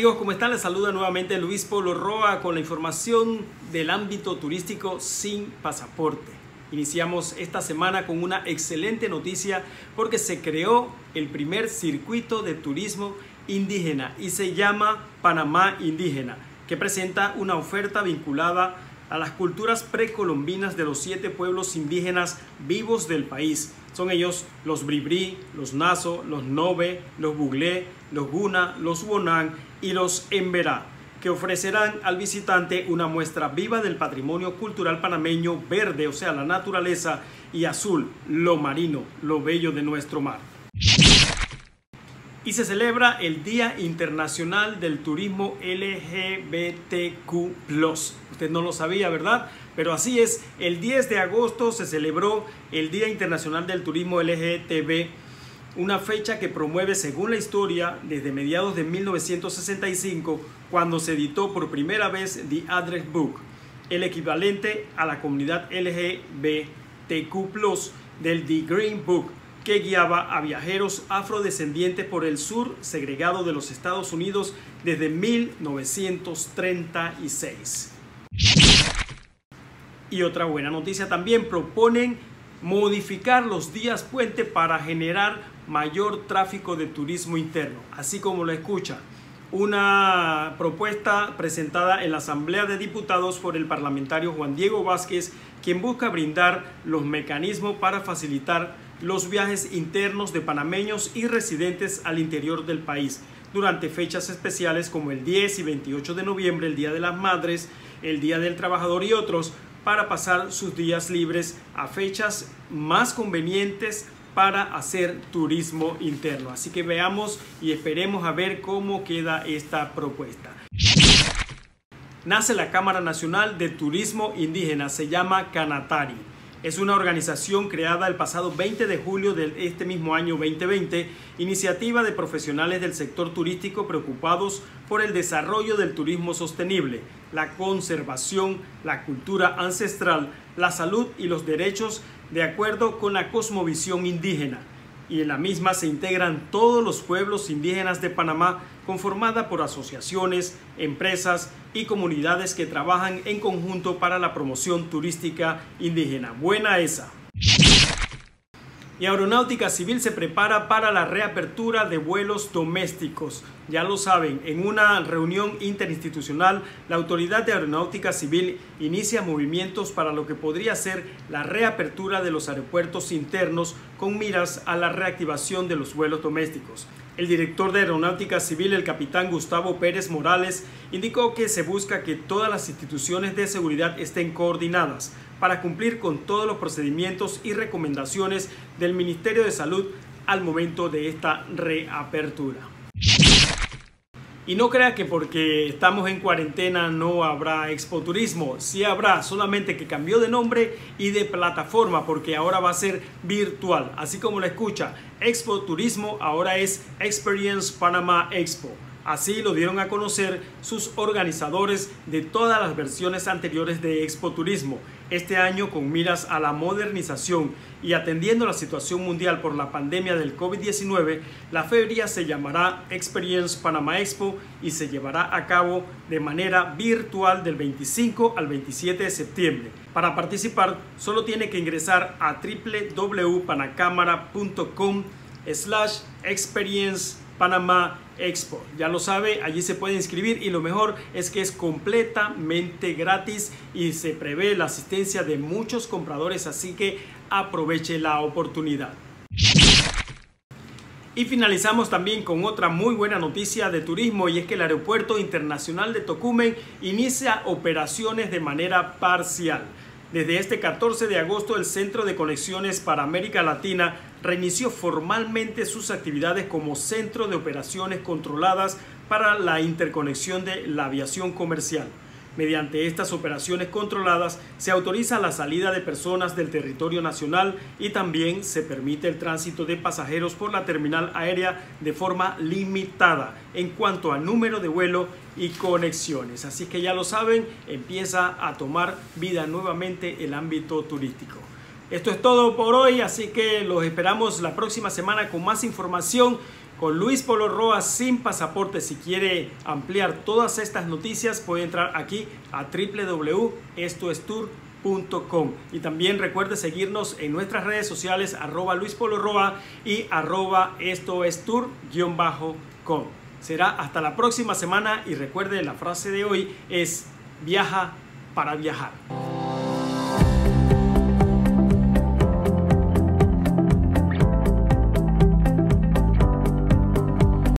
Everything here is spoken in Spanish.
amigos? ¿Cómo están? Les saluda nuevamente Luis Polo Roa con la información del ámbito turístico sin pasaporte. Iniciamos esta semana con una excelente noticia porque se creó el primer circuito de turismo indígena y se llama Panamá Indígena, que presenta una oferta vinculada a las culturas precolombinas de los siete pueblos indígenas vivos del país. Son ellos los Bribri, los Naso, los Nobe, los Buglé, los Guna, los Wonan y los Emberá, que ofrecerán al visitante una muestra viva del patrimonio cultural panameño verde, o sea, la naturaleza, y azul, lo marino, lo bello de nuestro mar y se celebra el Día Internacional del Turismo LGBTQ. Usted no lo sabía, ¿verdad? Pero así es, el 10 de agosto se celebró el Día Internacional del Turismo LGTB, una fecha que promueve, según la historia, desde mediados de 1965, cuando se editó por primera vez The Address Book, el equivalente a la comunidad LGBTQ del The Green Book que guiaba a viajeros afrodescendientes por el sur segregado de los Estados Unidos desde 1936. Y otra buena noticia también, proponen modificar los días puente para generar mayor tráfico de turismo interno, así como lo escucha. Una propuesta presentada en la Asamblea de Diputados por el parlamentario Juan Diego Vázquez, quien busca brindar los mecanismos para facilitar los viajes internos de panameños y residentes al interior del país durante fechas especiales como el 10 y 28 de noviembre, el Día de las Madres, el Día del Trabajador y otros, para pasar sus días libres a fechas más convenientes para hacer turismo interno. Así que veamos y esperemos a ver cómo queda esta propuesta. Nace la Cámara Nacional de Turismo Indígena, se llama Canatari. Es una organización creada el pasado 20 de julio de este mismo año 2020, iniciativa de profesionales del sector turístico preocupados por el desarrollo del turismo sostenible, la conservación, la cultura ancestral, la salud y los derechos de acuerdo con la cosmovisión indígena y en la misma se integran todos los pueblos indígenas de Panamá conformada por asociaciones, empresas y comunidades que trabajan en conjunto para la promoción turística indígena. Buena esa y Aeronáutica Civil se prepara para la reapertura de vuelos domésticos. Ya lo saben, en una reunión interinstitucional, la Autoridad de Aeronáutica Civil inicia movimientos para lo que podría ser la reapertura de los aeropuertos internos con miras a la reactivación de los vuelos domésticos. El director de Aeronáutica Civil, el capitán Gustavo Pérez Morales, indicó que se busca que todas las instituciones de seguridad estén coordinadas para cumplir con todos los procedimientos y recomendaciones del Ministerio de Salud al momento de esta reapertura. Y no crea que porque estamos en cuarentena no habrá Expo Turismo. Sí habrá, solamente que cambió de nombre y de plataforma porque ahora va a ser virtual. Así como la escucha, Expo Turismo ahora es Experience Panama Expo. Así lo dieron a conocer sus organizadores de todas las versiones anteriores de Expo Turismo. Este año, con miras a la modernización y atendiendo la situación mundial por la pandemia del COVID-19, la feria se llamará Experience Panama Expo y se llevará a cabo de manera virtual del 25 al 27 de septiembre. Para participar, solo tiene que ingresar a www.panacámara.com slash experience Panamá Expo. Ya lo sabe, allí se puede inscribir y lo mejor es que es completamente gratis y se prevé la asistencia de muchos compradores, así que aproveche la oportunidad. Y finalizamos también con otra muy buena noticia de turismo y es que el Aeropuerto Internacional de Tocumen inicia operaciones de manera parcial. Desde este 14 de agosto, el Centro de Conexiones para América Latina reinició formalmente sus actividades como centro de operaciones controladas para la interconexión de la aviación comercial. Mediante estas operaciones controladas se autoriza la salida de personas del territorio nacional y también se permite el tránsito de pasajeros por la terminal aérea de forma limitada en cuanto a número de vuelo y conexiones. Así que ya lo saben, empieza a tomar vida nuevamente el ámbito turístico. Esto es todo por hoy, así que los esperamos la próxima semana con más información con Luis Polo Roa sin pasaporte. Si quiere ampliar todas estas noticias, puede entrar aquí a www.estoestour.com. Y también recuerde seguirnos en nuestras redes sociales, arroba Luis y arroba estoestour-com. Será hasta la próxima semana y recuerde la frase de hoy es viaja para viajar.